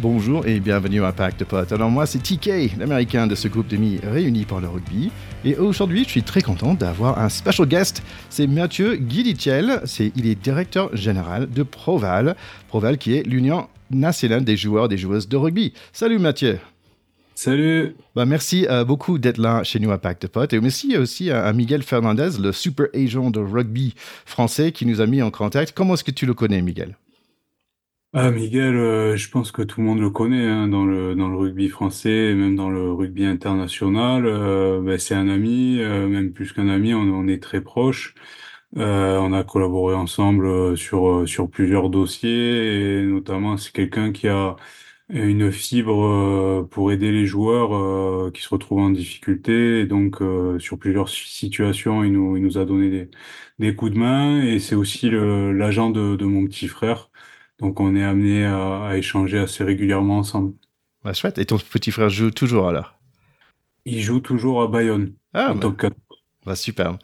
Bonjour et bienvenue à Pacte Pot. Alors moi c'est TK, l'américain de ce groupe d'amis réunis par le rugby. Et aujourd'hui je suis très content d'avoir un special guest. C'est Mathieu Guilitiel, c'est, il est directeur général de Proval. Proval qui est l'Union nationale des joueurs et des joueuses de rugby. Salut Mathieu Salut. Bah, merci euh, beaucoup d'être là chez nous à Pacte Pot. Et merci aussi à, Miguel Fernandez, le super agent de rugby français qui nous a mis en contact. Comment est-ce que tu le connais, Miguel? Ah, Miguel, euh, je pense que tout le monde le connaît hein, dans le dans le rugby français et même dans le rugby international. Euh, ben, c'est un ami, euh, même plus qu'un ami, on, on est très proches. on a collaboré ensemble sur sur plusieurs dossiers et notamment c'est quelqu'un qui a une fibre pour aider les joueurs qui se retrouvent en difficulté. Et donc sur plusieurs situations, il nous il nous a donné des des coups de main et c'est aussi l'agent de de mon petit frère. Donc on est amené à, échanger assez régulièrement ensemble. Bah, chouette. Et ton petit frère joue toujours alors? Il joue toujours à Bayonne, ah, en bah. top 4. Bah, super.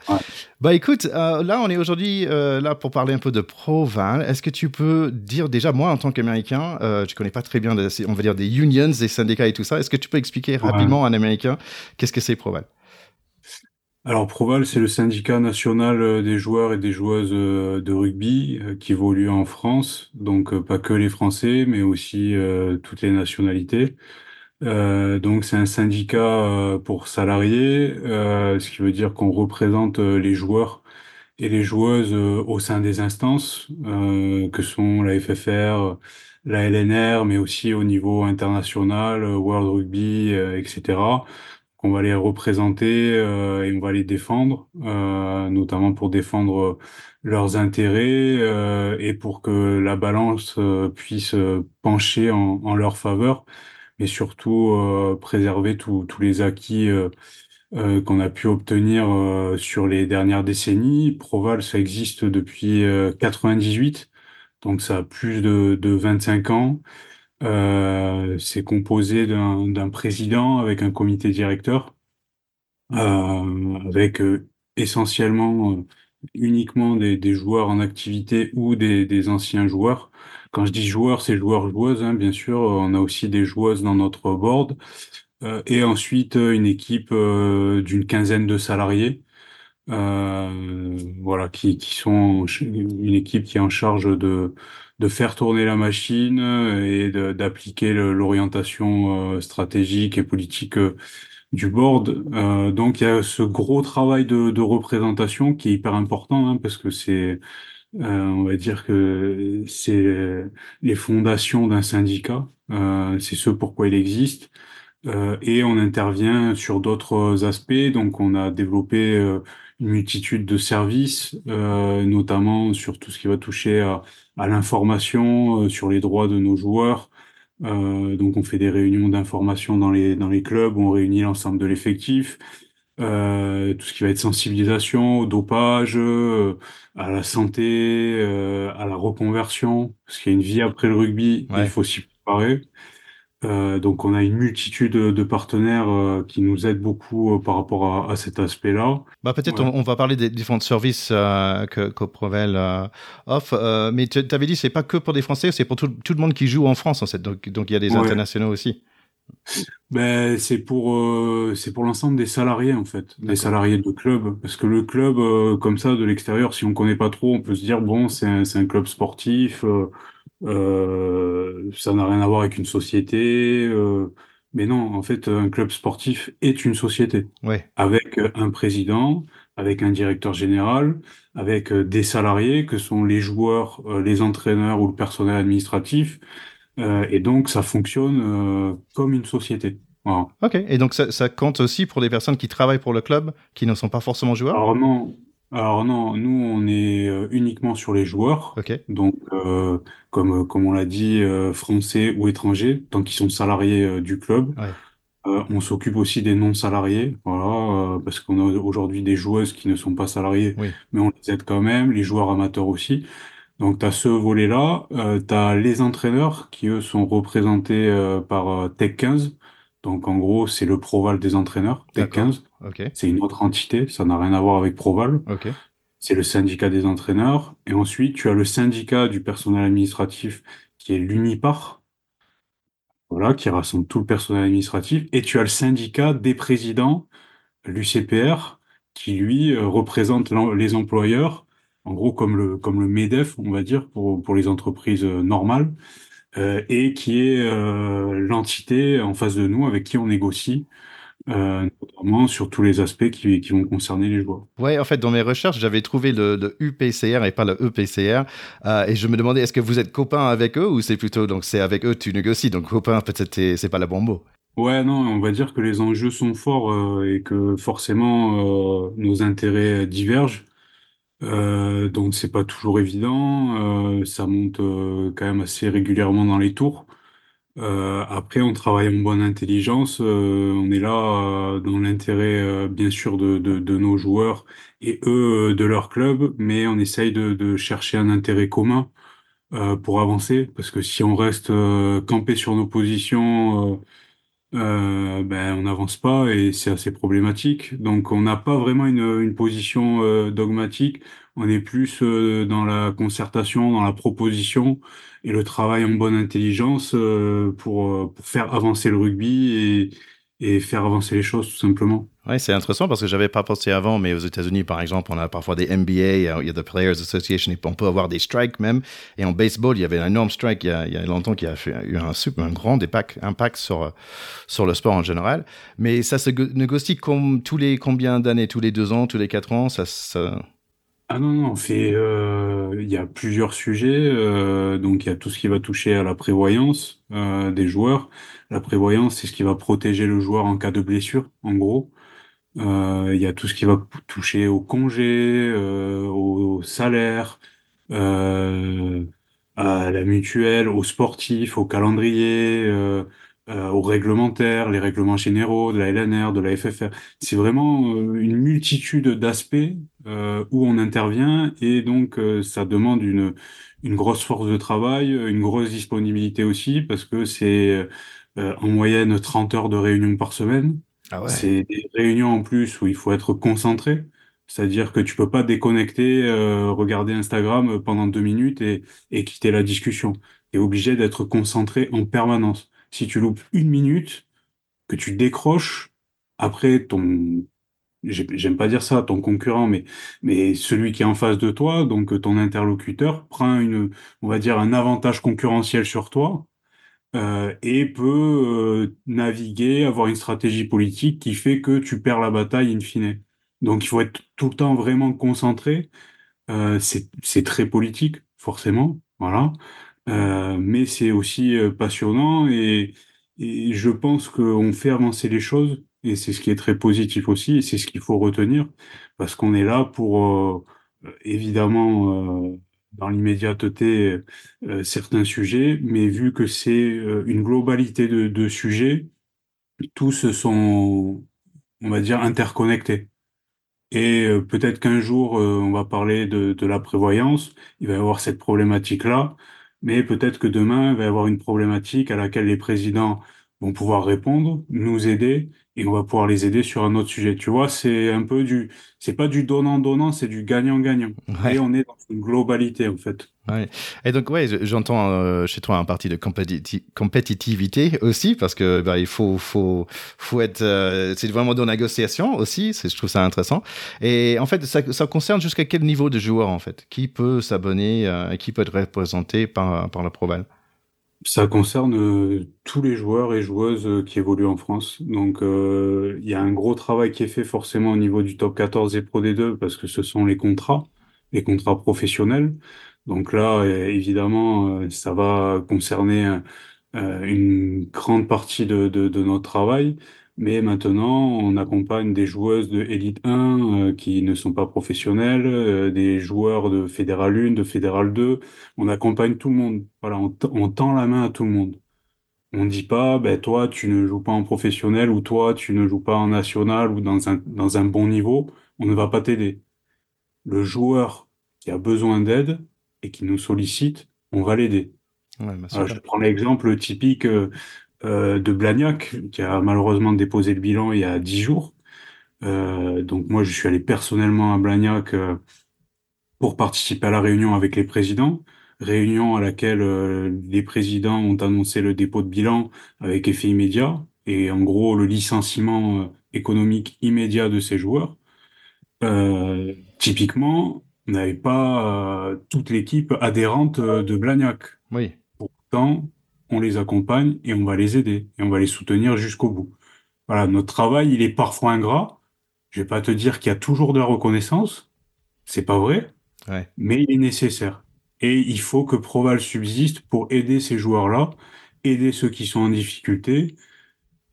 Bah écoute, euh, là on est aujourd'hui euh, là pour parler un peu de Proval. Est-ce que tu peux dire déjà, moi en tant qu'Américain, euh, je connais pas très bien, on va dire des unions, des syndicats et tout ça. Est-ce que tu peux expliquer rapidement à un Américain qu'est-ce que c'est Proval? Alors Proval, c'est le syndicat national euh, des joueurs et des joueuses euh, de rugby euh, qui évolue en France, donc pas que les Français, mais aussi toutes les nationalités. donc c'est un syndicat pour salariés, ce qui veut dire qu'on représente les joueurs et les joueuses au sein des instances que sont la FFR, la LNR, mais aussi au niveau international, World Rugby, etc on va les représenter euh, et on va les défendre, euh, notamment pour défendre euh, leurs intérêts et pour que la balance puisse pencher en, leur faveur, mais surtout préserver tous les acquis qu'on a pu obtenir sur les dernières décennies. Proval, ça existe depuis 98, donc ça a plus de, de 25 ans. Euh, c'est composé d'un président avec un comité directeur, euh, avec euh, essentiellement uniquement des, des, joueurs en activité ou des, des, anciens joueurs. Quand je dis joueurs, c'est joueurs-joueuses, hein, bien sûr. On a aussi des joueuses dans notre board. et ensuite, une équipe d'une quinzaine de salariés. voilà, qui, qui sont une équipe qui est en charge de, de faire tourner la machine euh, et d'appliquer l'orientation euh, stratégique et politique euh, du board. donc il y a ce gros travail de, représentation qui est hyper important hein, parce que c'est, on va dire que c'est les fondations d'un syndicat, c'est ce pourquoi il existe. et on intervient sur d'autres aspects. Donc on a développé une multitude de services, notamment sur tout ce qui va toucher à à l'information euh, sur les droits de nos joueurs. Euh, donc on fait des réunions d'information dans les dans les clubs où on réunit l'ensemble de l'effectif. Euh, tout ce qui va être sensibilisation au dopage, euh, à la santé, euh, à la reconversion, parce qu'il y a une vie après le rugby, il faut s'y préparer. Euh, donc on a une multitude de partenaires euh, qui nous aident beaucoup euh, par rapport à, cet aspect-là. Bah peut-être on, va parler des différents services que, que Provel offre, mais tu avais dit c'est pas que pour des Français, c'est pour tout, le monde qui joue en France en fait. Donc donc il y a des internationaux aussi. Ben c'est pour c'est pour l'ensemble des salariés en fait, des salariés de club, parce que le club comme ça de l'extérieur, si on connaît pas trop, on peut se dire bon c'est un, un club sportif. Euh, ça n'a rien à voir avec une société. Euh, mais non, en fait, un club sportif est une société. Ouais. Avec un président, avec un directeur général, avec des salariés que sont les joueurs, euh, les entraîneurs ou le personnel administratif. et donc, ça fonctionne comme une société. Voilà. Ok. Et donc, ça, ça, compte aussi pour des personnes qui travaillent pour le club, qui ne sont pas forcément joueurs? Alors non, alors non, nous on est euh, uniquement sur les joueurs. Ok. Donc euh, comme euh, comme on l'a dit, français ou étrangers, tant qu'ils sont salariés du club. on s'occupe aussi des non salariés, voilà, parce qu'on a aujourd'hui des joueuses qui ne sont pas salariées, mais on les aide quand même, les joueurs amateurs aussi. Donc tu as ce volet-là, tu as les entraîneurs qui eux sont représentés par Tech 15. Donc en gros, c'est le Proval des entraîneurs, Tech 15. C'est une autre entité, ça n'a rien à voir avec Proval. C'est le syndicat des entraîneurs. Et ensuite, tu as le syndicat du personnel administratif qui est l'Unipar. voilà, qui rassemble tout le personnel administratif. Et tu as le syndicat des présidents, l'UCPR, qui lui euh, représente les employeurs, en gros comme le, comme le MEDEF, on va dire, pour, pour les entreprises euh, normales, euh, et qui est euh, l'entité en face de nous avec qui on négocie euh, notamment sur tous les aspects qui, qui, vont concerner les joueurs. Oui, en fait, dans mes recherches, j'avais trouvé le, le, UPCR et pas le EPCR, euh, et je me demandais est-ce que vous êtes copain avec eux ou c'est plutôt donc c'est avec eux tu négocies, donc copain peut-être c'est pas la bon mot. Ouais, non, on va dire que les enjeux sont forts euh, et que forcément euh, nos intérêts divergent. Donc c'est pas toujours évident, ça monte quand même assez régulièrement dans les tours. Euh, après, on travaille en bonne intelligence. Euh, on est là euh, dans l'intérêt, bien sûr, de, nos joueurs et eux de leur club, mais on essaye de, chercher un intérêt commun pour avancer. Parce que si on reste campé sur nos positions, ben, on n'avance pas et c'est assez problématique. Donc, on n'a pas vraiment une position dogmatique. On est plus dans la concertation, dans la proposition et le travail en bonne intelligence euh, pour, euh, pour, faire avancer le rugby et, et faire avancer les choses tout simplement. Oui, c'est intéressant parce que j'avais pas pensé avant, mais aux États-Unis, par exemple, on a parfois des NBA, il y a des Players Association, et on peut avoir des strikes même. Et en baseball, il y avait un énorme strike il y a, il y a longtemps qui a fait, eu un, super, un grand impact, impact sur, sur le sport en général. Mais ça se négocie comme tous les combien d'années? Tous les deux ans, tous les quatre ans? Ça, ça... Ah non, non, fait, euh, il y a plusieurs sujets. Euh, donc, il y a tout ce qui va toucher à la prévoyance euh, des joueurs. La prévoyance, c'est ce qui va protéger le joueur en cas de blessure, en gros. Euh, il y a tout ce qui va toucher au congé, euh, au salaire, euh, à la mutuelle, aux sportifs, au calendrier, euh, aux réglementaires, les règlements généraux de la LNR, de la FFR. C'est vraiment euh, une multitude d'aspects euh, où on intervient et donc euh, ça demande une, une grosse force de travail, une grosse disponibilité aussi parce que c'est euh, en moyenne 30 heures de réunion par semaine. Ah ouais. C'est des réunions en plus où il faut être concentré. C'est-à-dire que tu peux pas déconnecter, euh, regarder Instagram pendant deux minutes et, et quitter la discussion. Tu es obligé d'être concentré en permanence si tu loupes une minute, que tu décroches, après ton, j'aime pas dire ça, ton concurrent, mais, celui qui est en face de toi, donc ton interlocuteur, prend va dire, un avantage concurrentiel sur toi, euh, et peut euh, naviguer, avoir une stratégie politique qui fait que tu perds la bataille in fine. Donc il faut être tout le temps vraiment concentré. Euh, c'est très politique, forcément, voilà. Euh, mais c'est aussi euh, passionnant et, et, je pense qu'on fait avancer les choses et c'est ce qui est très positif aussi et c'est ce qu'il faut retenir parce qu'on est là pour euh, évidemment euh, dans l'immédiateté euh, certains sujets, mais vu que c'est une globalité de, de sujets, tous sont, on va dire, interconnectés. Et peut-être qu'un jour, on va parler de, de la prévoyance, il va y avoir cette problématique-là, mais peut-être que demain, il va y avoir une problématique à laquelle les présidents vont pouvoir répondre, nous aider, et on va pouvoir les aider sur un autre sujet. Tu vois, c'est un peu du, c'est pas du donnant-donnant, c'est du gagnant-gagnant. Ouais. Et on est dans une globalité, en fait. Ouais. Et donc, ouais, j'entends euh, chez toi un parti de compéti compétitivité aussi, parce que bah, il faut, faut, faut être, euh, c'est vraiment de négociation aussi. Je trouve ça intéressant. Et en fait, ça, ça concerne jusqu'à quel niveau de joueur en fait? Qui peut s'abonner euh, et qui peut être représenté par, par la Proval? Ça concerne euh, tous les joueurs et joueuses euh, qui évoluent en France. Donc, euh, il y a un gros travail qui est fait forcément au niveau du top 14 et Pro D2 parce que ce sont les contrats, les contrats professionnels. Donc là, évidemment, ça va concerner une grande partie de, de, de notre travail. Mais maintenant, on accompagne des joueuses de Elite 1 euh, qui ne sont pas professionnelles, euh, des joueurs de Fédéral 1, de Fédéral 2. On accompagne tout le monde. Voilà, on, on tend la main à tout le monde. On ne dit pas, ben, toi, tu ne joues pas en professionnel ou toi, tu ne joues pas en national ou dans un, dans un bon niveau. On ne va pas t'aider. Le joueur qui a besoin d'aide et qui nous sollicite, on va l'aider. Ouais, je prends l'exemple typique. Euh, euh, de Blagnac, qui a malheureusement déposé le bilan il y a dix jours. Euh, donc moi, je suis allé personnellement à Blagnac euh, pour participer à la réunion avec les présidents. réunion à laquelle les présidents ont annoncé le dépôt de bilan avec effet immédiat et en gros le licenciement économique immédiat de ces joueurs. typiquement, on n'avait pas toute l'équipe adhérente de Blagnac. Oui. Pourtant, on les accompagne et on va les aider et on va les soutenir jusqu'au bout. Voilà, notre travail, il est parfois ingrat. Je vais pas te dire qu'il y a toujours de la reconnaissance, c'est pas vrai, mais il est nécessaire. Et il faut que Proval subsiste pour aider ces joueurs-là, aider ceux qui sont en difficulté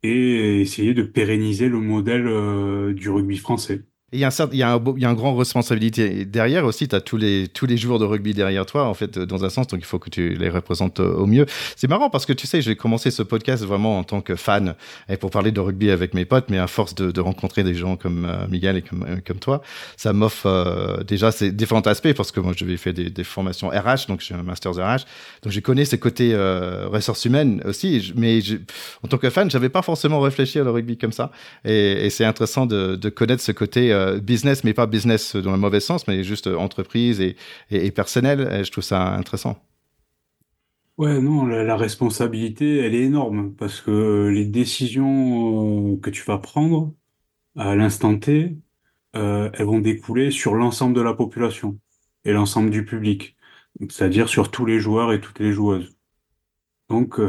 et essayer de pérenniser le modèle euh, du rugby français. Il y, a un, il, y a un, il y a une grande responsabilité derrière aussi. Tu as tous les, tous les joueurs de rugby derrière toi, en fait, dans un sens. Donc, il faut que tu les représentes au mieux. C'est marrant parce que tu sais, j'ai commencé ce podcast vraiment en tant que fan et pour parler de rugby avec mes potes. Mais à force de, de rencontrer des gens comme euh, Miguel et comme, euh, comme toi, ça m'offre euh, déjà ces différents aspects parce que moi, j'avais fait des, des, formations RH, donc suis un master RH. Donc, je connais ces côtés ressources humaines aussi. Mais en tant que fan, j'avais pas forcément réfléchi à le rugby comme ça. Et, et c'est intéressant de, de connaître ce côté euh, business, mais pas business dans le mauvais sens, mais juste entreprise et, et, personnel. je trouve ça intéressant. Ouais, non, la, responsabilité, elle est énorme parce que les décisions euh, que tu vas prendre à l'instant T, euh, elles vont découler sur l'ensemble de la population et l'ensemble du public, c'est-à-dire sur tous les joueurs et toutes les joueuses. Donc,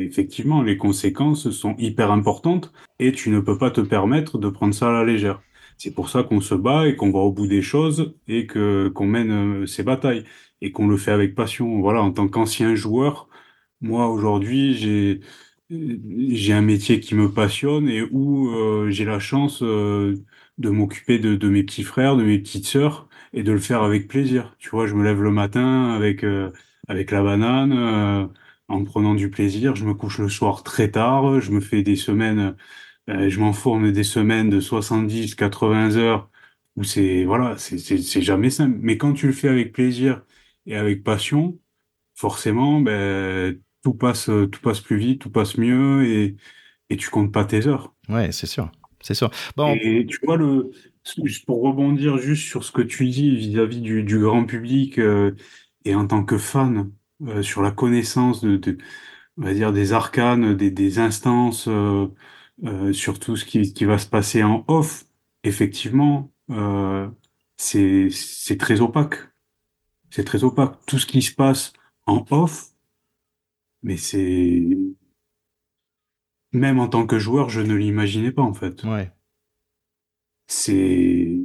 effectivement, les conséquences sont hyper importantes et tu ne peux pas te permettre de prendre ça à la légère. C'est pour ça qu'on se bat et qu'on va au bout des choses et que qu'on mène euh, ces batailles et qu'on le fait avec passion. Voilà, en tant qu'ancien joueur, moi aujourd'hui, j'ai j'ai un métier qui me passionne et où euh, j'ai la chance euh, de m'occuper de, de, mes petits frères, de mes petites sœurs et de le faire avec plaisir. Tu vois, je me lève le matin avec avec la banane en prenant du plaisir, je me couche le soir très tard, je me fais des semaines euh, je m'en forme des semaines de 70, 80 heures où c'est voilà, c'est jamais simple. Mais quand tu le fais avec plaisir et avec passion, forcément, ben, tout passe, tout passe plus vite, tout passe mieux et, et tu comptes pas tes heures. Ouais, c'est sûr, c'est sûr. Bon. Et tu vois le, pour rebondir juste sur ce que tu dis vis-à-vis du, du, grand public euh, et en tant que fan euh, sur la connaissance de, de, on va dire des arcanes, des, des instances. Euh, sur tout ce qui, qui, va se passer en off, effectivement, euh, c'est très opaque. C'est très opaque. Tout ce qui se passe en off, mais c'est... Même en tant que joueur, je ne l'imaginais pas, en fait. Ouais. C'est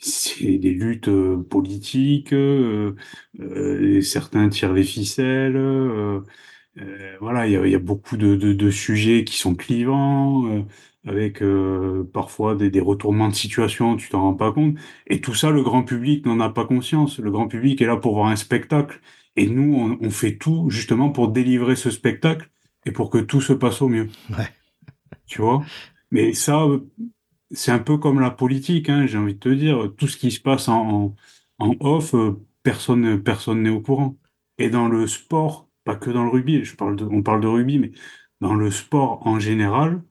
c'est des luttes euh, politiques, euh, euh, certains tirent les ficelles, euh, euh, voilà, il y a, y a, beaucoup de, de, de, sujets qui sont clivants, euh, avec euh, parfois des, des, retournements de situation, tu t'en rends pas compte. Et tout ça, le grand public n'en a pas conscience. Le grand public est là pour voir un spectacle. Et nous, on, on fait tout justement pour délivrer ce spectacle et pour que tout se passe au mieux. Ouais. Tu vois? Mais ça, c'est un peu comme la politique, hein, j'ai envie de te dire. Tout ce qui se passe en, en, en off, personne personne n'est au courant. Et dans le sport, pas que dans le rugby, je parle de, on parle de rugby, mais dans le sport en général,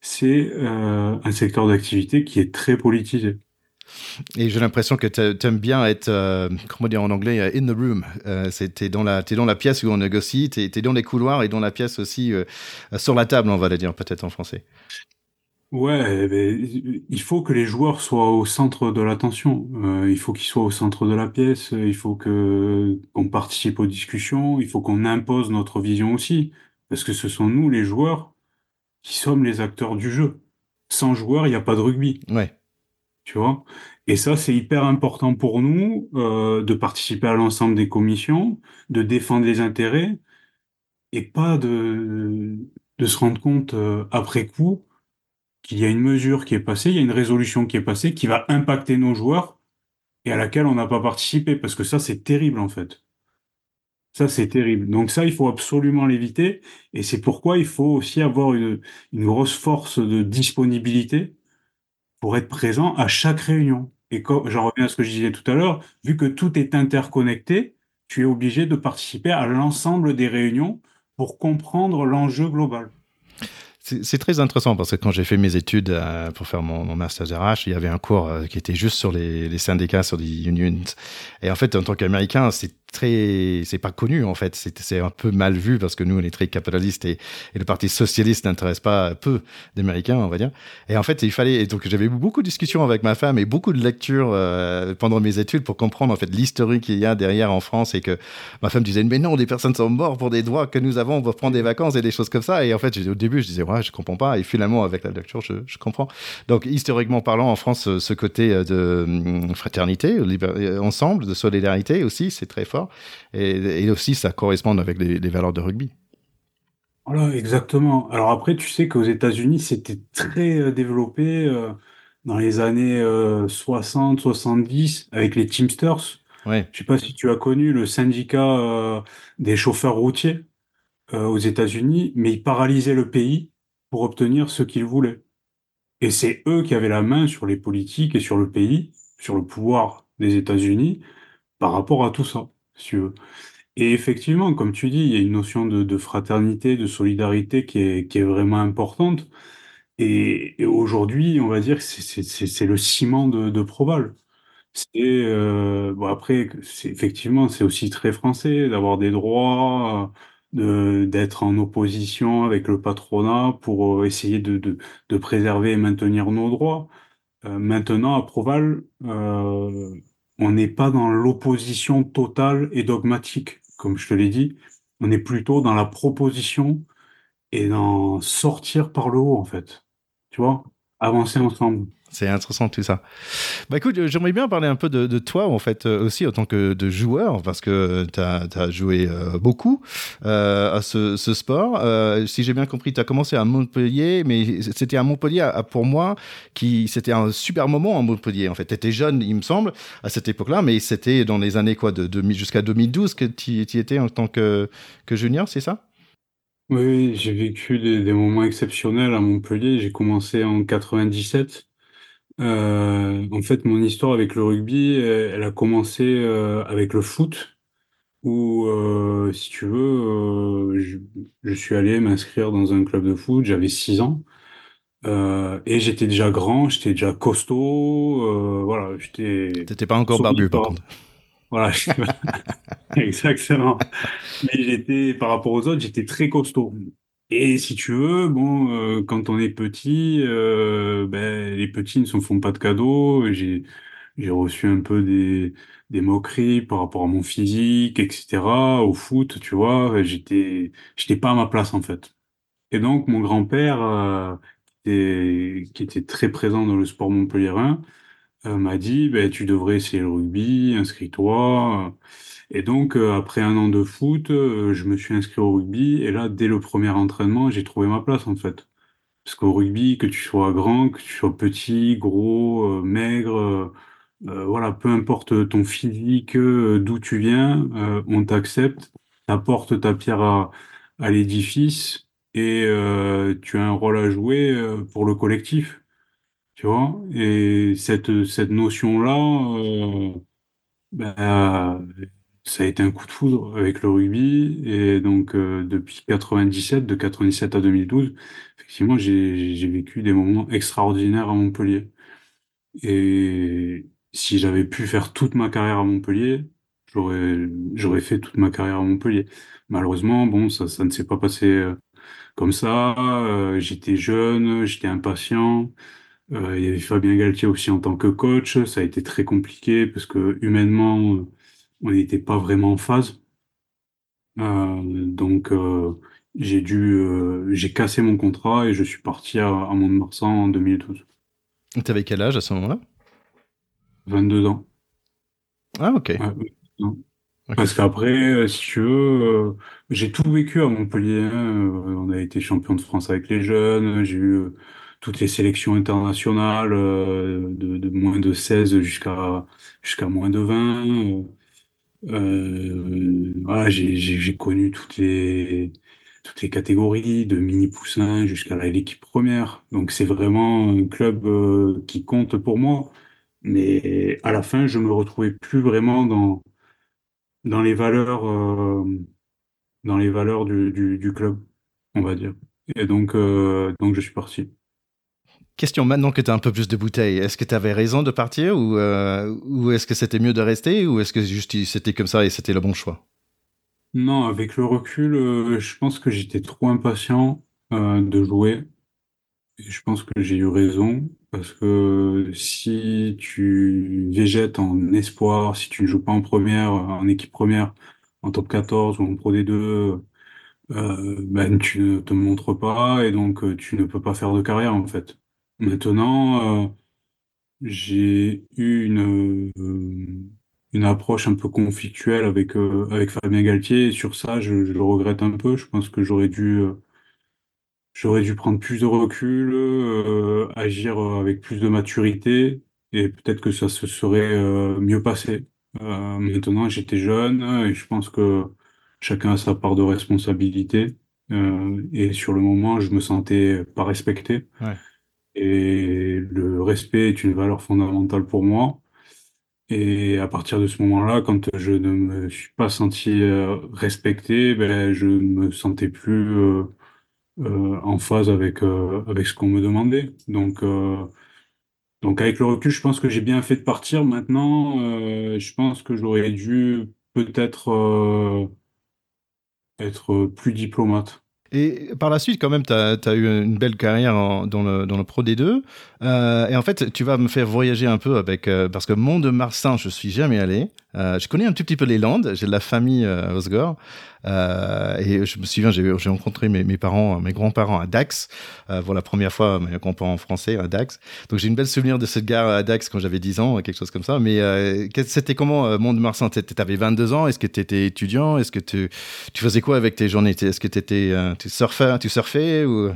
c'est euh, un secteur d'activité qui est très politisé. Et j'ai l'impression que tu aimes bien être, euh, comment dire en anglais, euh, in the room. Euh, dans, la, es dans la pièce où on négocie, tu es, dans les couloirs et dans la pièce aussi, sur la table, on va le dire peut-être en français. Ouais, il faut que les joueurs soient au centre de l'attention. Euh, il faut qu'ils soient au centre de la pièce. Il faut que qu'on participe aux discussions. Il faut qu'on impose notre vision aussi, parce que ce sont nous, les joueurs, qui sommes les acteurs du jeu. Sans joueurs, il n'y a pas de rugby. Ouais. Tu vois? Et ça, c'est hyper important pour nous euh, de participer à l'ensemble des commissions, de défendre les intérêts, et pas de de se rendre compte euh, après coup qu'il y a une mesure qui est passée, il y a une résolution qui est passée, qui va impacter nos joueurs et à laquelle on n'a pas participé, parce que ça, c'est terrible en fait. Ça, c'est terrible. Donc ça, il faut absolument l'éviter, et c'est pourquoi il faut aussi avoir une, grosse force de disponibilité pour être présent à chaque réunion. Et j'en reviens à ce que je disais tout à l'heure, vu que tout est interconnecté, tu es obligé de participer à l'ensemble des réunions pour comprendre l'enjeu global. C'est très intéressant parce que quand j'ai fait mes études euh, pour faire mon, mon master RH, il y avait un cours euh, qui était juste sur les, les, syndicats, sur les unions. Et en fait, en tant qu'Américain, c'est très, c'est pas connu en fait. C'est un peu mal vu parce que nous, on est très capitaliste et, le Parti socialiste n'intéresse pas peu d'Américains, on va dire. Et en fait, il fallait. Donc, j'avais eu beaucoup de discussions avec ma femme et beaucoup de lectures euh, pendant mes études pour comprendre en fait l'historique qu'il y a derrière en France et que ma femme disait mais non, des personnes sont mortes pour des droits que nous avons, on va prendre des vacances et des choses comme ça. Et en fait, au début, je disais ouais, je comprends pas. Et finalement, avec la lecture, je, comprends. Donc, historiquement parlant, en France, ce côté de hum, fraternité, ensemble, de solidarité aussi, c'est très fort. Et, aussi, ça correspond avec les, valeurs de rugby. Voilà, exactement. Alors après, tu sais qu'aux États-Unis, c'était très euh, développé euh, dans les années 60, euh, 70 avec les Teamsters. Ouais. Je sais pas si tu as connu le syndicat des chauffeurs routiers aux États-Unis, mais ils paralysaient le pays pour obtenir ce qu'ils voulaient. Et c'est eux qui avaient la main sur les politiques et sur le pays, sur le pouvoir des États-Unis par rapport à tout ça. Et effectivement, comme tu dis, il y a une notion de, fraternité, de solidarité qui est, qui est vraiment importante. Et, aujourd'hui, on va dire que c'est le ciment de, de Proval. C'est euh, bon après, effectivement, c'est aussi très français d'avoir des droits, de d'être en opposition avec le patronat pour euh, essayer de, de, de préserver et maintenir nos droits. Euh, maintenant, à Proval, euh, on n'est pas dans l'opposition totale et dogmatique, comme je te l'ai dit. On est plutôt dans la proposition et dans sortir par le haut, en fait. Tu vois, avancer ensemble. C'est intéressant tout ça. Bah écoute, j'aimerais bien parler un peu de, toi en fait euh, aussi en tant que de joueur parce que tu as, joué euh, beaucoup euh, à ce, sport. si j'ai bien compris, tu as commencé à Montpellier, mais c'était à Montpellier pour moi qui c'était un super moment à Montpellier en fait. Tu étais jeune, il me semble, à cette époque-là, mais c'était dans les années quoi de, jusqu'à 2012 que tu étais en tant que, que junior, c'est ça? Oui, j'ai vécu des, des moments exceptionnels à Montpellier. J'ai commencé en 97. Euh, en fait, mon histoire avec le rugby, elle, a commencé euh, avec le foot, où, euh, si tu veux, je, suis allé m'inscrire dans un club de foot, j'avais 6 ans, et j'étais déjà grand, j'étais déjà costaud, voilà, j'étais... T'étais pas encore barbu, par contre. Voilà, exactement. Mais j'étais, par rapport aux autres, j'étais très costaud. Et si tu veux, bon, euh, quand on est petit, euh, ben, les petits ne se font pas de cadeaux. J'ai, j'ai reçu un peu des, des moqueries par rapport à mon physique, etc. Au foot, tu vois, j'étais, j'étais pas à ma place en fait. Et donc mon grand-père, euh, qui était très présent dans le sport montpelliérain, m'a dit, ben, tu devrais essayer le rugby, inscris-toi. Et donc, euh, après un an de foot, euh, je me suis inscrit au rugby. Et là, dès le premier entraînement, j'ai trouvé ma place, en fait. Parce qu'au rugby, que tu sois grand, que tu sois petit, gros, euh, maigre, voilà, peu importe ton physique, d'où tu viens, on t'accepte, t'apportes ta pierre à, à l'édifice et tu as un rôle à jouer pour le collectif. Tu vois? Et cette, cette notion-là, ben, ça a été un coup de foudre avec le rugby. Et donc, euh, depuis 97, de 97 à 2012, effectivement, j'ai vécu des moments extraordinaires à Montpellier. Et si j'avais pu faire toute ma carrière à Montpellier, j'aurais fait toute ma carrière à Montpellier. Malheureusement, bon, ça, ça ne s'est pas passé euh, comme ça. Euh, j'étais jeune, j'étais impatient. il y avait Fabien Galtier aussi en tant que coach. Ça a été très compliqué parce que humainement, on n'était pas vraiment en phase. Euh, donc euh, j'ai dû, euh, j'ai cassé mon contrat et je suis parti à, à Mont-de-Marsan en 2012. Tu avais quel âge à ce moment-là? 22 ans. Ah ok. Parce qu'après, si tu veux, j'ai tout vécu à Montpellier. Hein. On a été champion de France avec les jeunes. J'ai eu toutes les sélections internationales de, de, moins de 16 jusqu'à jusqu'à moins de 20. Euh, voilà, j'ai connu toutes les toutes les catégories, de mini poussin jusqu'à l'équipe première. Donc c'est vraiment un club euh, qui compte pour moi. Mais à la fin, je me retrouvais plus vraiment dans dans les valeurs euh, dans les valeurs du, du, du, club, on va dire. Et donc donc je suis parti. Question maintenant que tu as un peu plus de bouteilles, est-ce que tu avais raison de partir ou, ou est-ce que c'était mieux de rester ou est-ce que juste c'était comme ça et c'était le bon choix? Non, avec le recul, je pense que j'étais trop impatient de jouer. Et je pense que j'ai eu raison parce que si tu végètes en espoir, si tu ne joues pas en première, en équipe première, en top 14 ou en Pro D2, euh, ben, tu ne te montres pas et donc euh, tu ne peux pas faire de carrière en fait. Maintenant, euh, j'ai eu une, une approche un peu conflictuelle avec, avec Fabien Galtier et sur ça, je, le regrette un peu. Je pense que j'aurais dû dû prendre plus de recul, euh, agir euh, avec plus de maturité, et peut-être que ça se serait euh, mieux passé. maintenant, j'étais jeune, et je pense que chacun a sa part de responsabilité. et sur le moment, je me sentais pas respecté. Et le respect est une valeur fondamentale pour moi. Et à partir de ce moment-là, quand je ne me suis pas senti respecté, ben, je ne me sentais plus euh, en phase avec, euh, avec ce qu'on me demandait. Donc, euh, donc avec le recul, je pense que j'ai bien fait de partir. Maintenant, je pense que j'aurais dû peut-être être plus diplomate. Et par la suite, quand même, tu as, eu une belle carrière dans, le, dans le Pro D2. et en fait, tu vas me faire voyager un peu avec. parce que Mont-de-Marsan, je suis jamais allé. je connais un tout petit peu les Landes. J'ai de la famille à Osgore. Euh, et je me souviens, j'ai rencontré mes, parents, mes grands-parents à Dax euh, pour la première fois, mes grands-parents français à Dax. Donc j'ai une belle souvenir de cette gare à Dax quand j'avais 10 ans, quelque chose comme ça. Mais euh, c'était comment euh, Mont-de-Marsan Tu avais 22 ans? Est-ce que tu étais étudiant? Est-ce que tu, tu faisais quoi avec tes journées? Est-ce que tu étais euh, tu surfais, tu surfais ou?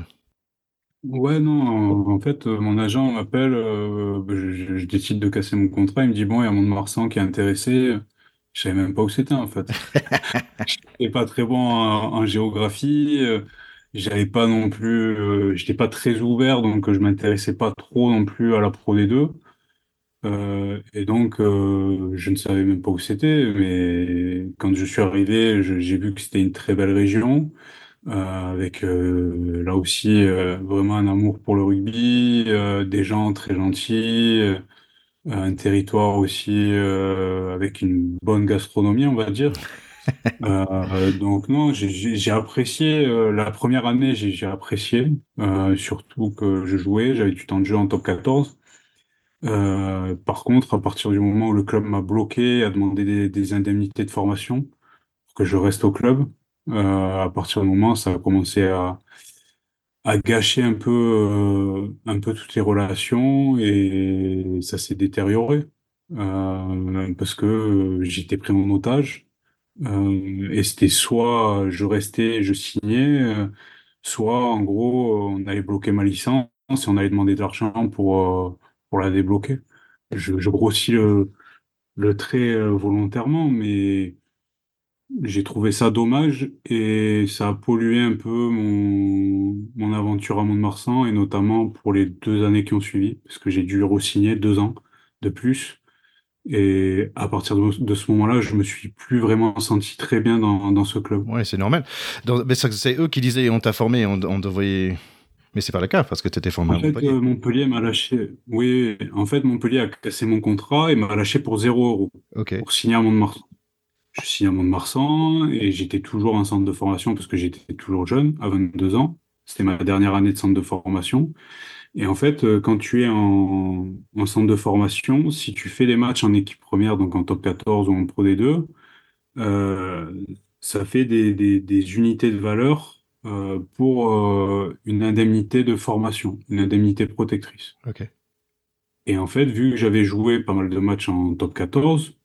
Ouais, non, en fait, mon agent m'appelle, je, je, décide de casser mon contrat, il me dit, bon, il y a Mont-de-Marsan qui est intéressé, je savais même pas où c'était en fait. Je n'étais pas très bon en, géographie. Euh, j'avais pas non plus, euh, j'étais pas très ouvert, donc je m'intéressais pas trop non plus à la Pro D2. Euh, et donc, je ne savais même pas où c'était. Mais quand je suis arrivé, j'ai vu que c'était une très belle région, avec là aussi vraiment un amour pour le rugby, des gens très gentils un territoire aussi euh, avec une bonne gastronomie, on va dire. Euh, donc non, j'ai apprécié euh, la première année, j'ai apprécié, surtout que je jouais, j'avais du temps de jeu en top 14. par contre, à partir du moment où le club m'a bloqué, a demandé des, des, indemnités de formation pour que je reste au club, à partir du moment, ça a commencé à, a gâché un peu, euh, un peu toutes les relations et ça s'est détérioré euh, parce que euh, j'étais pris en otage et c'était soit je restais, je signais, soit en gros on allait bloquer ma licence et on allait demander de l'argent pour pour la débloquer. Je, je grossis le, le trait volontairement, mais j'ai trouvé ça dommage et ça a pollué un peu mon, mon aventure à Mont-de-Marsan et notamment pour les deux années qui ont suivi, parce que j'ai dû re-signer deux ans de plus. Et à partir de, ce moment-là, je me suis plus vraiment senti très bien dans, dans ce club. Oui, c'est normal. mais c'est eux qui disaient on t'a formé, on, on devrait. Mais c'est pas le cas parce que tu étais formé en fait, Montpellier. Euh, Montpellier m'a lâché. Oui, en fait, Montpellier a cassé mon contrat et m'a lâché pour zéro euro pour signer à Mont-de-Marsan je suis à Mont-de-Marsan et j'étais toujours en centre de formation parce que j'étais toujours jeune, à 22 ans. C'était ma dernière année de centre de formation. Et en fait, euh, quand tu es en, centre de formation, si tu fais des matchs en équipe première, donc en top 14 ou en Pro D2, euh, ça fait des, unités de valeur euh, pour une indemnité de formation, une indemnité protectrice. Et en fait, vu que j'avais joué pas mal de matchs en top 14,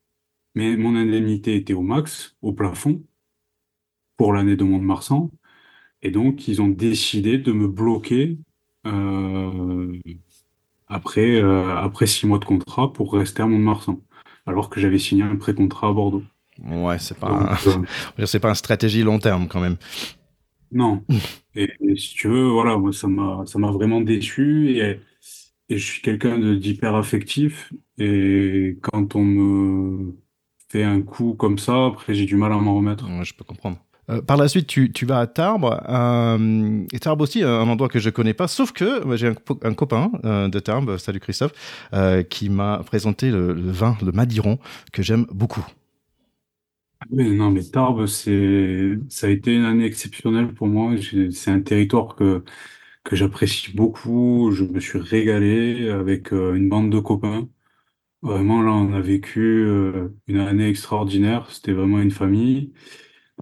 mais mon indemnité était au max, au plafond, pour l'année de Mont-de-Marsan. Et donc, ils ont décidé de me bloquer euh, après, euh, après six mois de contrat pour rester à Mont-de-Marsan, alors que j'avais signé un pré-contrat à Bordeaux. Ouais, c'est pas, un... c'est pas une stratégie long terme quand même. Non. Et, si tu veux, voilà, moi, ça m'a, ça m'a vraiment déçu et, et je suis quelqu'un d'hyper affectif et quand on me, un coup comme ça, après j'ai du mal à m'en remettre. je peux comprendre. Euh, par la suite, tu, tu vas à Tarbes. Euh, et Tarbes aussi, un endroit que je connais pas, sauf que j'ai un, copain euh, de Tarbes, salut Christophe, qui m'a présenté le, vin, le Madiron, que j'aime beaucoup. Non, mais Tarbes, c'est, ça a été une année exceptionnelle pour moi. C'est un territoire que, que j'apprécie beaucoup. Je me suis régalé avec une bande de copains. Vraiment, là, on a vécu une année extraordinaire. C'était vraiment une famille.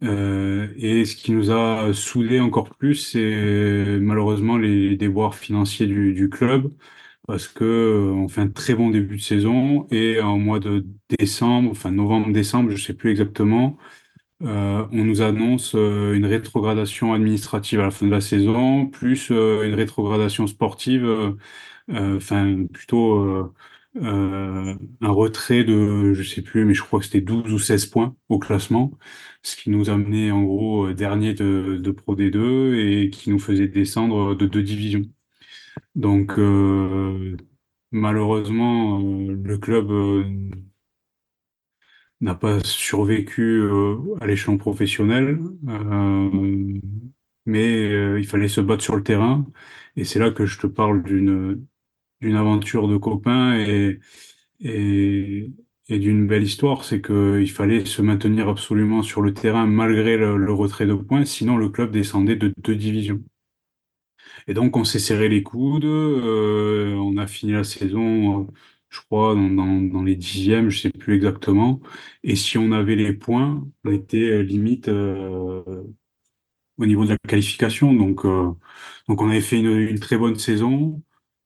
Euh, et ce qui nous a soudés encore plus, c'est malheureusement les déboires financiers du, du club, parce que euh, on fait un très bon début de saison et en mois de décembre, enfin novembre-décembre, je sais plus exactement, euh, on nous annonce euh, une rétrogradation administrative à la fin de la saison, plus euh, une rétrogradation sportive, enfin plutôt un retrait de, je sais plus, mais je crois que c'était 12 ou 16 points au classement ce qui nous amenait en gros euh, dernier de, de Pro D2 et qui nous faisait descendre de deux divisions. Donc euh, malheureusement, euh, le club n'a pas survécu à l'échelon professionnel, mais il fallait se battre sur le terrain. Et c'est là que je te parle d'une d'une aventure de copains et, et, et d'une belle histoire, c'est qu'il fallait se maintenir absolument sur le terrain malgré le, retrait de points, sinon le club descendait de deux divisions. Et donc on s'est serré les coudes, euh, on a fini la saison, je crois, dans, les dixièmes, je sais plus exactement. Et si on avait les points, on était limite euh, au niveau de la qualification. Donc, euh, donc on avait fait une, très bonne saison,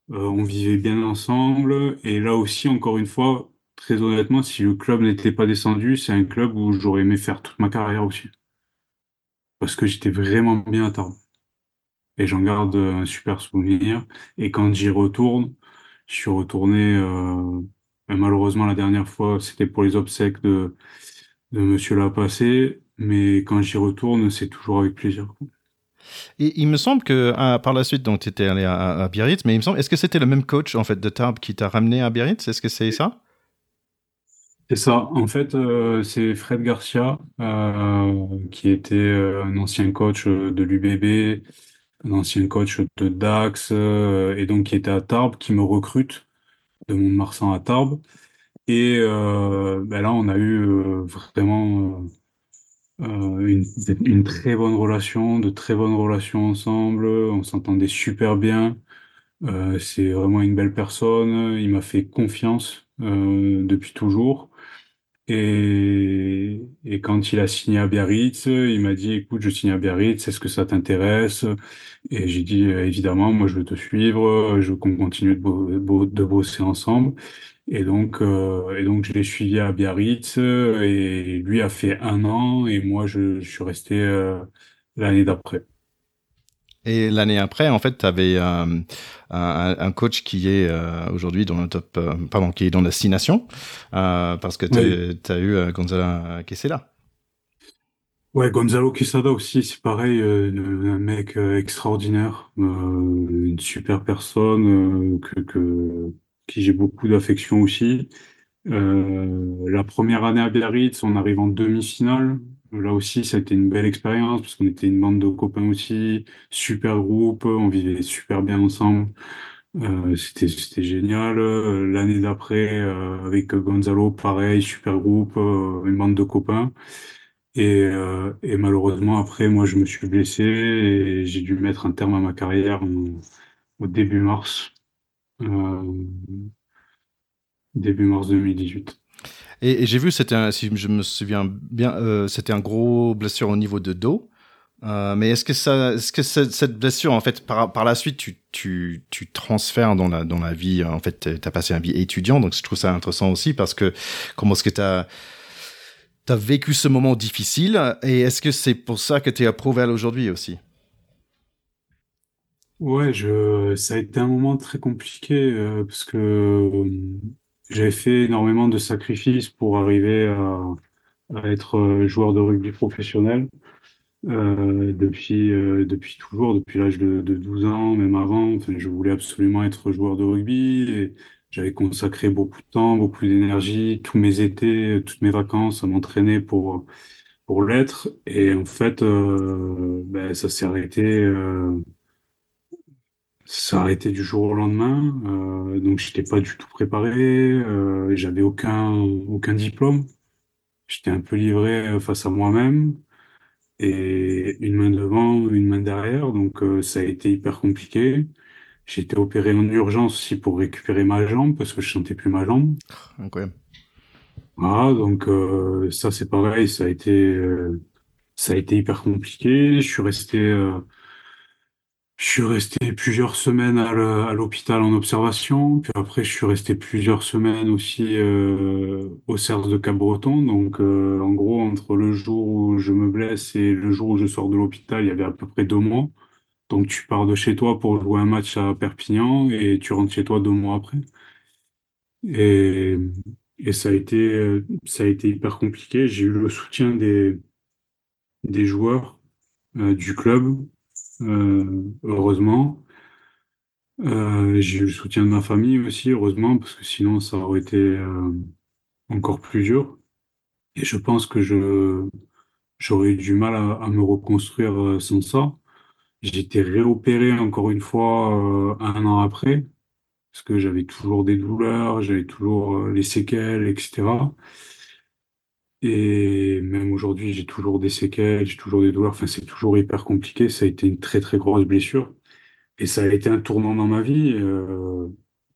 on vivait bien ensemble. Et là aussi, encore une fois, très honnêtement, si le club n'était pas descendu, c'est un club où j'aurais aimé faire toute ma carrière aussi. Parce que j'étais vraiment bien à Tarbes. Et j'en garde un super souvenir. Et quand j'y retourne, je suis retourné, euh, malheureusement la dernière fois, c'était pour les obsèques de, de Monsieur Lapassé, mais quand j'y retourne, c'est toujours avec plaisir. Et il me semble que ah, par la suite, donc tu étais allé à, Biarritz, mais il me semble, est-ce que c'était le même coach en fait de Tarbes qui t'a ramené à Biarritz? Est-ce que c'est ça? C'est ça. En fait, euh, c'est Fred Garcia, euh, qui était euh, un ancien coach de l'UBB, un ancien coach de Dax, et donc qui était à Tarbes, qui me recrute de Mont-de-Marsan à Tarbes. Et ben là, on a eu vraiment une, une très bonne relation, de très bonnes relations ensemble. On s'entendait super bien. c'est vraiment une belle personne. Il m'a fait confiance depuis toujours. Et, et quand il a signé à Biarritz, il m'a dit, écoute, je signe à Biarritz, est-ce que ça t'intéresse? Et j'ai dit, euh, évidemment, moi je veux te suivre, je veux qu'on continue de, de bosser ensemble. Et donc, euh, et donc je l'ai suivi à Biarritz, et lui a fait un an, et moi je, je suis resté euh, l'année d'après. Et l'année après, en fait, tu avais euh, un, un, coach qui est euh, aujourd'hui dans le top, euh, pardon, qui est dans la six nations, parce que tu as, eu Gonzalo Quesada. Ouais, Gonzalo Quesada aussi, c'est pareil, un mec extraordinaire, une super personne que, que qui j'ai beaucoup d'affection aussi. la première année à Biarritz, on arrive en demi-finale. Là aussi, ça a été une belle expérience parce qu'on était une bande de copains aussi, super groupe, on vivait super bien ensemble. Euh, c'était c'était génial. Euh, l'année d'après, euh, avec Gonzalo, pareil, super groupe, une bande de copains. Et, et malheureusement, après, moi, je me suis blessé et j'ai dû mettre un terme à ma carrière au début mars, début mars 2018. Et, j'ai vu, c'était si je me souviens bien, euh, c'était un gros blessure au niveau de dos. Euh, mais est-ce que ça, est-ce que cette blessure, en fait, par, par la suite, tu, tu, tu transfères dans la, dans la vie, en fait, tu as passé un vie étudiant, donc je trouve ça intéressant aussi parce que comment est-ce que tu as, as vécu ce moment difficile et est-ce que c'est pour ça que tu es à Provel aujourd'hui aussi? Ouais, je, ça a été un moment très compliqué euh, parce que j'ai fait énormément de sacrifices pour arriver à, être euh, joueur de rugby professionnel. Euh, depuis, euh, depuis toujours, depuis l'âge de, de 12 ans, même avant. Enfin, je voulais absolument être joueur de rugby et j'avais consacré beaucoup de temps, beaucoup d'énergie, tous mes étés, toutes mes vacances à m'entraîner pour, pour l'être. Et en fait, euh, ben, ça s'est arrêté, euh, s'est arrêté du jour au lendemain. Euh, donc, j'étais pas du tout préparé. Euh, j'avais aucun, aucun diplôme. J'étais un peu livré euh, face à moi-même et une main devant, une main derrière. Donc, euh, ça a été hyper compliqué. J'ai été opéré en urgence aussi pour récupérer ma jambe parce que je sentais plus ma jambe. Incroyable. Voilà, donc euh, ça c'est pareil, ça a été euh, ça a été hyper compliqué. Je suis resté euh, je suis resté plusieurs semaines à l'hôpital en observation, puis après je suis resté plusieurs semaines aussi euh, au CERS de Cap-Breton. Donc euh, en gros entre le jour où je me blesse et le jour où je sors de l'hôpital, il y avait à peu près deux mois. Donc tu pars de chez toi pour jouer un match à Perpignan et tu rentres chez toi deux mois après. Et, et ça a été, euh, ça a été hyper compliqué. J'ai eu le soutien des, joueurs du club, heureusement. Euh, j'ai eu le soutien de ma famille aussi, heureusement, parce que sinon ça aurait été euh, encore plus dur. Et je pense que je, j'aurais eu du mal à, me reconstruire euh, sans ça. Été réopéré encore une fois euh, un an après, parce que j'avais toujours des douleurs, j'avais toujours euh, les séquelles, etc. Et même aujourd'hui, j'ai toujours des séquelles, j'ai toujours des douleurs. Enfin, c'est toujours hyper compliqué. Ça a été une très très grosse blessure. Et ça a été un tournant dans ma vie. euh,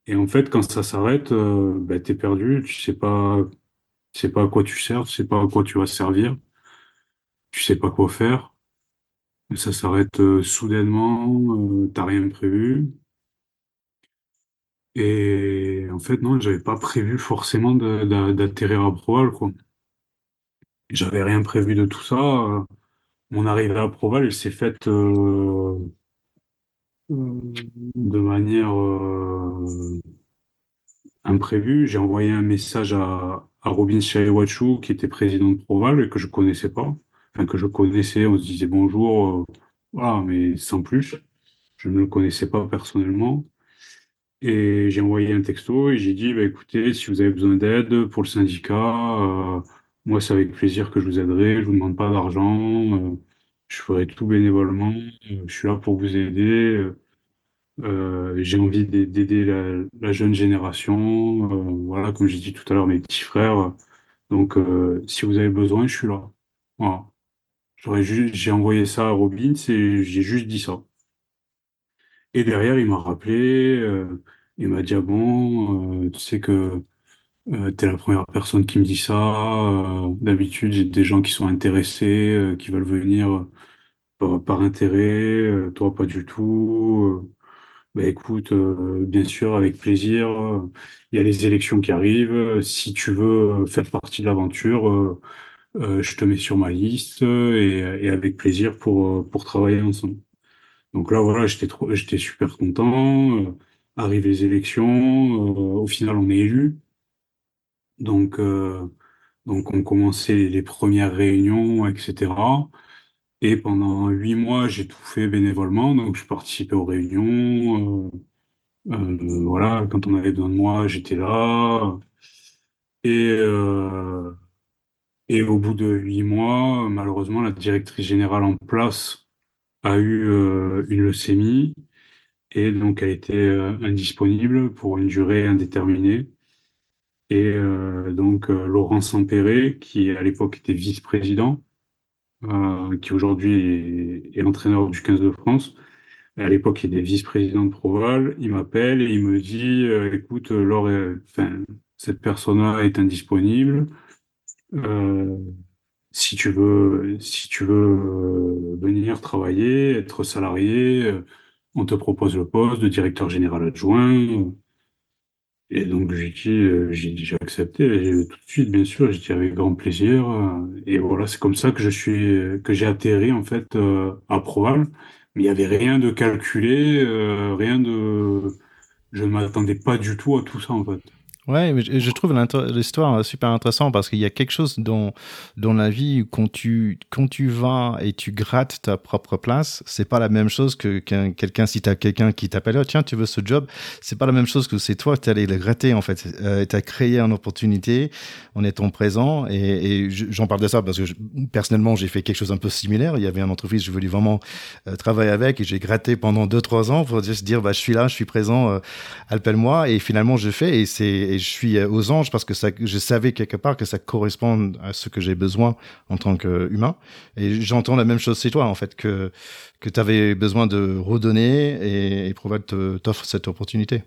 et en fait, quand ça s'arrête, euh, bah, t'es perdu. Tu sais pas, sais pas à quoi tu sers, tu sais pas à quoi tu vas servir, tu sais pas quoi faire. Ça s'arrête euh, soudainement, euh, t'as rien prévu. Et en fait, non, j'avais pas prévu forcément d'atterrir à Proval, quoi. J'avais rien prévu de tout ça. euh, Mon arrivée à Proval, elle s'est faite euh, de manière euh, imprévue. J'ai envoyé un message à, à Robin Chaewachu, qui était président de Proval et que je connaissais pas. Enfin, que je connaissais, on se disait bonjour, voilà, mais sans plus. Je ne le connaissais pas personnellement. Et j'ai envoyé un texto et j'ai dit, bah, écoutez, si vous avez besoin d'aide pour le syndicat, moi, c'est avec plaisir que je vous aiderai. Je vous demande pas d'argent. euh, je ferai tout bénévolement. euh, je suis là pour vous aider. euh, j'ai envie d'a- d'aider la, jeune génération. voilà, comme j'ai dit tout à l'heure, mes petits frères. Donc, si vous avez besoin, je suis là. Voilà. J'aurais ju- j'ai envoyé ça à Robin et j'ai juste dit ça. Et derrière, il m'a rappelé, il m'a dit, ah bon, tu sais que euh, t'es la première personne qui me dit ça. euh, d'habitude, j'ai des gens qui sont intéressés, euh, qui veulent venir euh, par, intérêt, euh, toi pas du tout. Euh, bah écoute, bien sûr, avec plaisir. Il y a les élections qui arrivent. Si tu veux faire partie de l'aventure, je te mets sur ma liste et, et avec plaisir pour, pour travailler ensemble. Donc là, voilà, j'étais j'étais super content. Arrivent les élections, au final, on est élu. Donc, euh, donc on commençait les premières réunions, etc. Et pendant huit mois, j'ai tout fait bénévolement. Donc, je participais aux réunions. euh, euh, voilà, quand on avait besoin de moi, j'étais là. Et, et au bout de huit mois, malheureusement, la directrice générale en place a eu une leucémie. et donc elle était indisponible pour une durée indéterminée. Et euh, donc euh, Laurent Sampéré, qui à l'époque était vice-président, euh, qui aujourd'hui est, est entraîneur du 15 de France, à l'époque il était vice-président de Proval, il m'appelle et il me dit, écoute, Laure, enfin, cette personne-là est indisponible. Euh, si tu veux, si tu veux venir travailler, être salarié, on te propose le poste de directeur général adjoint. Et donc j'ai dit, euh, j'ai accepté tout de suite, bien sûr, j'ai dit avec grand plaisir. euh, Et voilà, c'est comme ça que je suis, que j'ai atterri en fait euh, à Proval. Mais il y avait rien de calculé, euh, rien de, je ne m'attendais pas du tout à tout ça en fait. Ouais, mais je, trouve l'histoire super intéressante parce qu'il y a quelque chose dans, dans la vie quand tu, quand tu vas et tu grattes ta propre place, c'est pas la même chose que quelqu'un, si tu as quelqu'un qui t'appelle, oh, tiens, tu veux ce job, c'est pas la même chose que c'est toi qui allé le gratter en fait. Euh, tu as créé une opportunité en étant présent et, j'en parle de ça parce que personnellement, j'ai fait quelque chose un peu similaire. Il y avait une entreprise, je voulais vraiment euh, travailler avec et j'ai gratté pendant 2-3 ans pour juste dire, bah, je suis là, je suis présent, euh, appelle-moi et finalement je fais et c'est je suis euh, aux anges parce que je savais quelque part que ça correspond à ce que j'ai besoin en tant qu'humain. Et j'entends la même chose chez toi, en fait, que, tu avais besoin de redonner et, et Proval t'offre cette opportunité.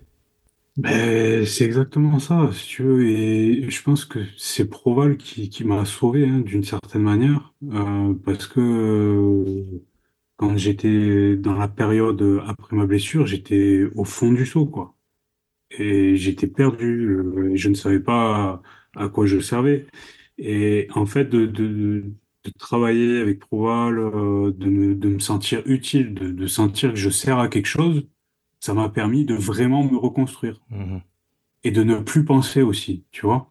Ben, c'est exactement ça, si tu veux. Et je pense que c'est Proval qui, qui m'a sauvé hein, d'une certaine manière. Euh, parce que euh, quand j'étais dans la période après ma blessure, j'étais au fond du seau, quoi et j'étais perdu. Euh, je ne savais pas à, quoi je servais. Et en fait, de, de, de travailler avec Proval, euh, de, me, de me sentir utile, de, de sentir que je sers à quelque chose, ça m'a permis de vraiment me reconstruire. Mmh et de ne plus penser aussi, tu vois.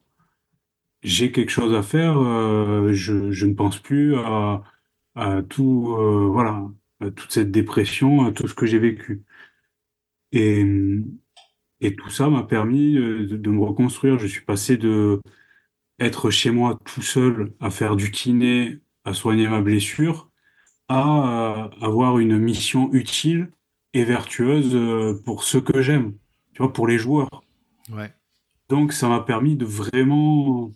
J'ai quelque chose à faire, euh, je, je ne pense plus à, à tout, voilà, à toute cette dépression, à tout ce que j'ai vécu. Et, et tout ça m'a permis euh, de, me reconstruire. Je suis passé de être chez moi tout seul à faire du kiné, à soigner ma blessure, à euh, avoir une mission utile et vertueuse euh, pour ceux que j'aime, tu vois, pour les joueurs. Ouais. Donc ça m'a permis de vraiment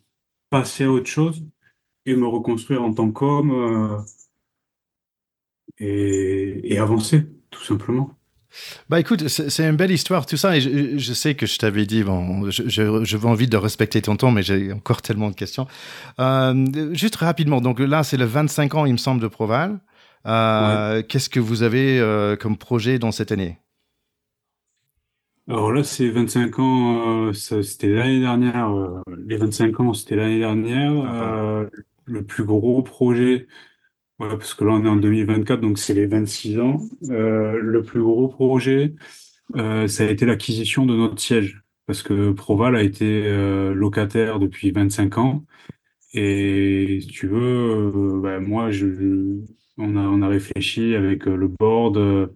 passer à autre chose et me reconstruire en tant qu'homme et avancer, tout simplement. Bah écoute, c'est une belle histoire tout ça et je, sais que je t'avais dit bon, je, je, veux envie de respecter ton temps mais j'ai encore tellement de questions. Euh, juste rapidement, donc là c'est le 25 ans il me semble de Proval. Euh, Qu'est-ce que vous avez euh, comme projet dans cette année? Alors là c'est 25 ans, c'était l'année dernière. Les 25 ans c'était l'année dernière. Ah, le plus gros projet Ouais, parce que là, on est en 2024, donc c'est les 26 ans. Euh, le plus gros projet, euh, ça a été l'acquisition de notre siège, parce que Proval a été euh, locataire depuis 25 ans. Et si tu veux, bah, moi, je, on a, on a réfléchi avec le board,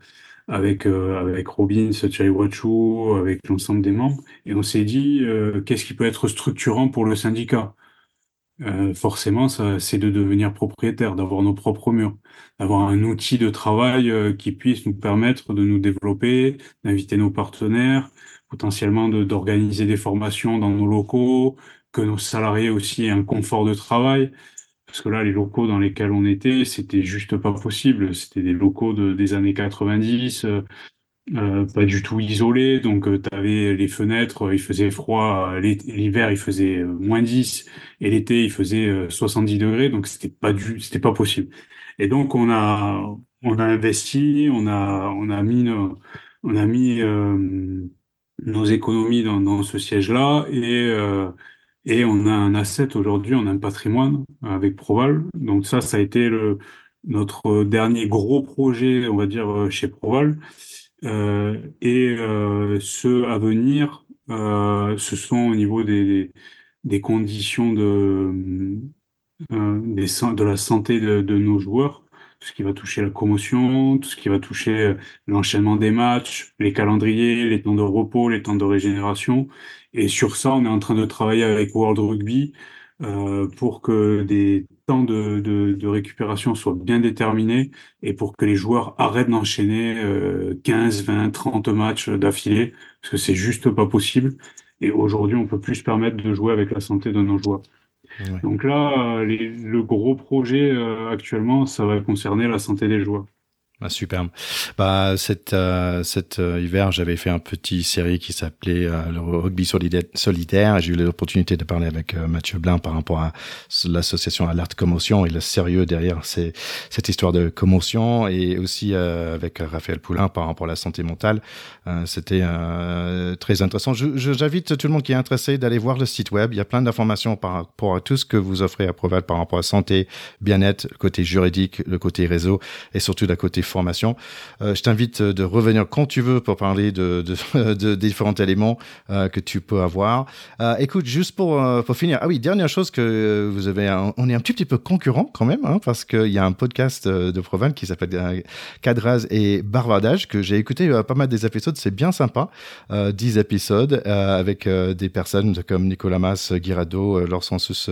avec, avec Robin, Thierry Wachou, avec l'ensemble des membres, et on s'est dit, qu'est-ce qui peut être structurant pour le syndicat? Euh, forcément, c'est de devenir propriétaire, d'avoir nos propres murs, d'avoir un outil de travail euh, qui puisse nous permettre de nous développer, d'inviter nos partenaires, potentiellement d'organiser des formations dans nos locaux, que nos salariés aussi aient un confort de travail. Parce que là, les locaux dans lesquels on était, c'était juste pas possible. C'était des locaux de, des années 90, euh, pas du tout isolé, donc euh, tu avais les fenêtres, euh, il faisait froid, l'hiver il faisait moins 10 et l'été il faisait 70 degrés, donc c'était pas du, c'était pas possible. Et donc on a on a investi, on a on a mis nos, on a mis nos économies dans, dans ce siège-là et et on a un asset aujourd'hui, on a un patrimoine avec Proval. Donc ça, ça a été le, notre dernier gros projet, on va dire, chez Proval. Euh, et euh, ceux à venir, euh, ce sont au niveau des, des conditions de, des, de la santé de, de, nos joueurs, tout ce qui va toucher la commotion, tout ce qui va toucher l'enchaînement des matchs, les calendriers, les temps de repos, les temps de régénération. Et sur ça, on est en train de travailler avec World Rugby euh, pour que des temps de, de, de, récupération soient bien déterminés et pour que les joueurs arrêtent d'enchaîner euh, 15, 20, 30 matchs d'affilée, parce que c'est juste pas possible. Et aujourd'hui, on peut plus se permettre de jouer avec la santé de nos joueurs. Donc là, les, le gros projet euh, actuellement, ça va concerner la santé des joueurs. Ah, superbe. Bah, cet, euh, cet euh, hiver, j'avais fait un petit série qui s'appelait euh, le rugby solitaire. J'ai eu l'opportunité de parler avec Mathieu Blin par rapport à l'association Alerte Commotion et le sérieux derrière cette histoire de commotion et aussi avec Raphaël Poulain par rapport à la santé mentale. C'était très intéressant. J'invite tout le monde qui est intéressé d'aller voir le site web. Il y a plein d'informations par rapport à tout ce que vous offrez à Proval par rapport à santé, bien-être, côté juridique, le côté réseau et surtout le côté formation. je t'invite de revenir quand tu veux pour parler de, de, de différents éléments que tu peux avoir. écoute, juste pour, pour finir, ah oui, dernière chose que vous avez, on est un petit, petit peu concurrent quand même, hein, parce qu'il y a un podcast de Proval qui s'appelle Cadrage et Barbadage que j'ai écouté pas mal des épisodes, c'est bien sympa. 10 épisodes avec des personnes comme Nicolas Mas, Guirado, leur sensus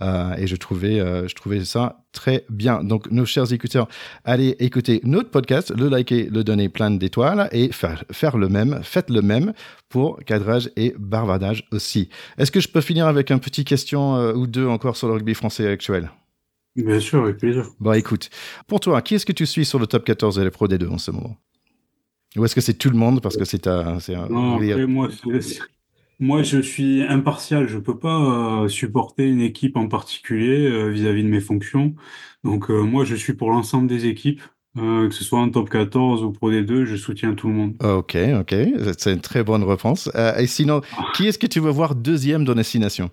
et je trouvais, je trouvais ça très bien. Donc, nos chers écouteurs, allez écouter notre podcast, le liker, le donner plein d'étoiles et faire, faire le même, faites le même pour cadrage et barbadage aussi. Est-ce que je peux finir avec une petite question euh, ou deux encore sur le rugby français actuel? Bien sûr, avec plaisir. Bon, écoute, pour toi, qui est-ce que tu suis sur le top 14 et les Pro D2 en ce moment? Ou est-ce que c'est tout le monde parce que c'est un... Non, après, moi, moi, je suis impartial. Je peux pas euh, supporter une équipe en particulier euh, vis-à-vis de mes fonctions. Donc, euh, moi, je suis pour l'ensemble des équipes, que ce soit en top 14 ou Pro D2, je soutiens tout le monde. Ok, ok, c'est une très bonne réponse. et sinon, ah. qui est-ce que tu veux voir deuxième dans destination?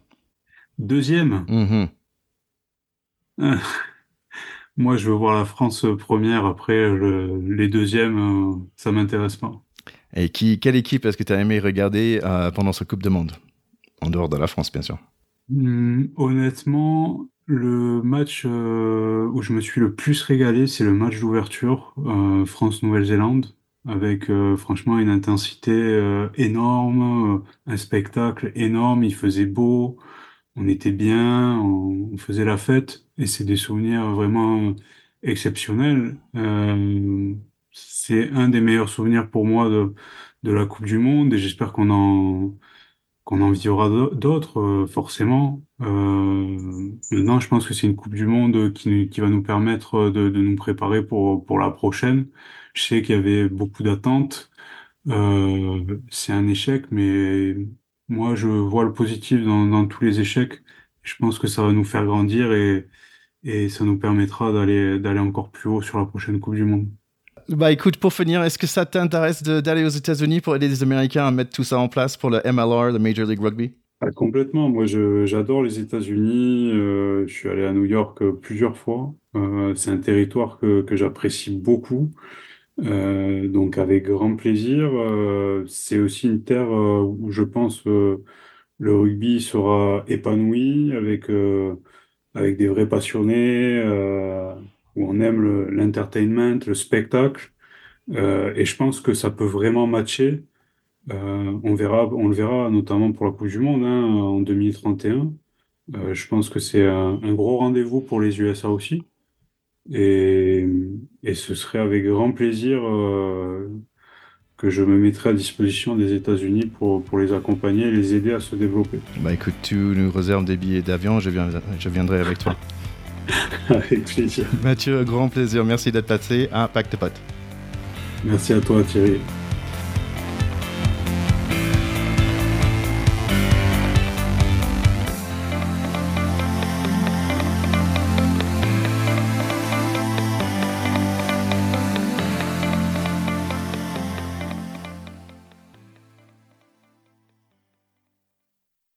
Deuxième? Mm-hmm. Moi, je veux voir la France première. Après, les deuxièmes, ça m'intéresse pas. Et qui, quelle équipe est-ce que tu as aimé regarder euh, pendant ce Coupe de Monde? En dehors de la France, bien sûr. Hmm, honnêtement, le match euh, où je me suis le plus régalé, c'est le match d'ouverture euh, France-Nouvelle-Zélande, avec franchement une intensité énorme, un spectacle énorme, il faisait beau, on était bien, on, faisait la fête, et c'est des souvenirs vraiment exceptionnels c'est un des meilleurs souvenirs pour moi de, la Coupe du Monde et j'espère qu'on en, qu'on en vivra d'autres, euh, forcément. Euh, maintenant, je pense que c'est une Coupe du Monde qui, qui va nous permettre de, de nous préparer pour, pour la prochaine. Je sais qu'il y avait beaucoup d'attentes. Euh, c'est un échec, mais moi, je vois le positif dans, dans tous les échecs. Je pense que ça va nous faire grandir et, et ça nous permettra d'aller encore plus haut sur la prochaine Coupe du Monde. Bah écoute, pour finir, est-ce que ça t'intéresse d'aller aux États-Unis pour aider les Américains à mettre tout ça en place pour le MLR, le Major League Rugby? Ah, Complètement. Moi, j'adore les États-Unis. Euh, je suis allé à New York euh, plusieurs fois. Euh, c'est un territoire que, j'apprécie beaucoup. donc, avec grand plaisir. c'est aussi une terre où je pense le rugby sera épanoui avec, avec des vrais passionnés où on aime l'entertainment, le, spectacle. Euh, et je pense que ça peut vraiment matcher. Euh, on verra, on le verra notamment pour la Coupe du Monde hein, en 2031. Euh, je pense que c'est un, gros rendez-vous pour les USA aussi. Et, et ce serait avec grand plaisir que je me mettrai à disposition des États-Unis pour, pour les accompagner et les aider à se développer. Bah écoute, tu nous réserves des billets d'avion, je, je viendrai avec toi. Avec plaisir. Mathieu, grand plaisir. Merci d'être passé à Pacte Pot. Merci à toi Thierry.